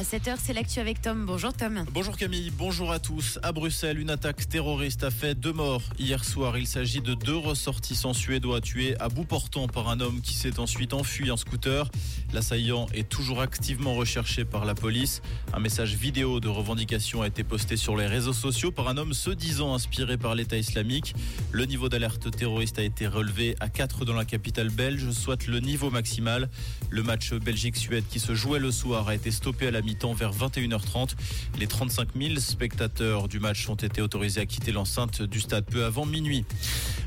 À 7h, c'est l'actu avec Tom. Bonjour Tom. Bonjour Camille, bonjour à tous. À Bruxelles, une attaque terroriste a fait deux morts hier soir. Il s'agit de deux ressortissants suédois tués à bout portant par un homme qui s'est ensuite enfui en scooter. L'assaillant est toujours activement recherché par la police. Un message vidéo de revendication a été posté sur les réseaux sociaux par un homme se disant inspiré par l'État islamique. Le niveau d'alerte terroriste a été relevé à 4 dans la capitale belge, soit le niveau maximal. Le match Belgique-Suède qui se jouait le soir a été stoppé à la vers 21h30. Les 35 000 spectateurs du match ont été autorisés à quitter l'enceinte du stade peu avant minuit.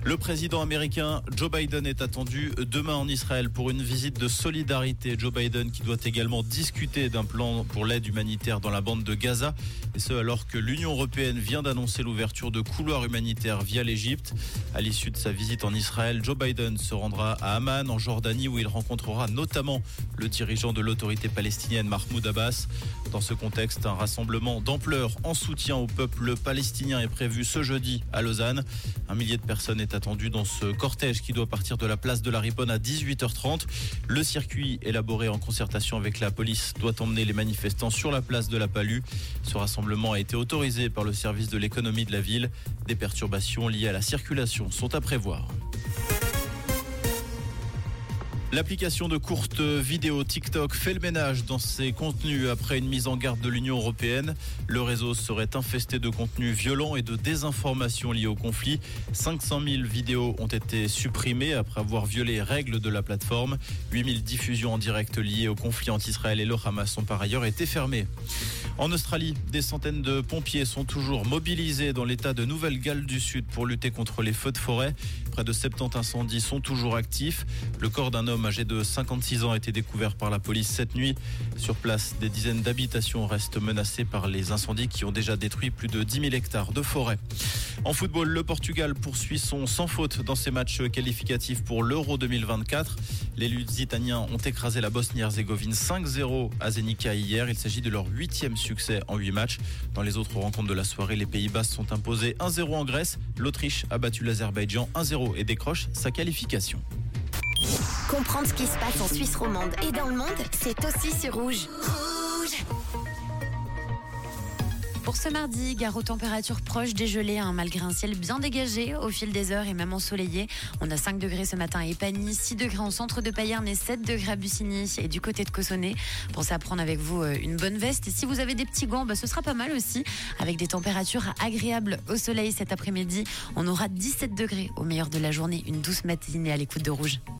Le président américain Joe Biden est attendu demain en Israël pour une visite de solidarité. Joe Biden qui doit également discuter d'un plan pour l'aide humanitaire dans la bande de Gaza. Et ce alors que l'Union européenne vient d'annoncer l'ouverture de couloirs humanitaires via l'Égypte. À l'issue de sa visite en Israël, Joe Biden se rendra à Amman en Jordanie où il rencontrera notamment le dirigeant de l'autorité palestinienne Mahmoud Abbas. Dans ce contexte, un rassemblement d'ampleur en soutien au peuple palestinien est prévu ce jeudi à Lausanne. Un millier de personnes est attendu dans ce cortège qui doit partir de la place de la Riponne à 18h30. Le circuit élaboré en concertation avec la police doit emmener les manifestants sur la place de la Palue. Ce rassemblement a été autorisé par le service de l'économie de la ville. Des perturbations liées à la circulation sont à prévoir. L'application de courtes vidéos TikTok fait le ménage dans ses contenus après une mise en garde de l'Union européenne. Le réseau serait infesté de contenus violents et de désinformation liés au conflit. 500 000 vidéos ont été supprimées après avoir violé les règles de la plateforme. 8000 diffusions en direct liées au conflit entre Israël et le Hamas ont par ailleurs été fermées. En Australie, des centaines de pompiers sont toujours mobilisés dans l'état de Nouvelle-Galles du Sud pour lutter contre les feux de forêt. Près de 70 incendies sont toujours actifs. Le corps d'un homme âgé de 56 ans a été découvert par la police cette nuit. Sur place, des dizaines d'habitations restent menacées par les incendies qui ont déjà détruit plus de 10 000 hectares de forêt. En football, le Portugal poursuit son sans faute dans ses matchs qualificatifs pour l'Euro 2024. Les Lusitaniens ont écrasé la Bosnie-Herzégovine 5-0 à Zenica hier. Il s'agit de leur huitième succès en huit matchs. Dans les autres rencontres de la soirée, les Pays-Bas sont imposés 1-0 en Grèce. L'Autriche a battu l'Azerbaïdjan 1-0 et décroche sa qualification. Comprendre ce qui se passe en Suisse romande et dans le monde, c'est aussi sur Rouge. Pour ce mardi, gare aux températures proches des gelées, hein, malgré un ciel bien dégagé au fil des heures et même ensoleillé. On a 5 degrés ce matin à Epagny, 6 degrés en centre de Payerne et 7 degrés à Bussigny et du côté de Cossonay. Pensez à prendre avec vous euh, une bonne veste et si vous avez des petits gants, bah, ce sera pas mal aussi. Avec des températures agréables au soleil cet après-midi, on aura 17 degrés au meilleur de la journée. Une douce matinée à l'écoute de Rouge.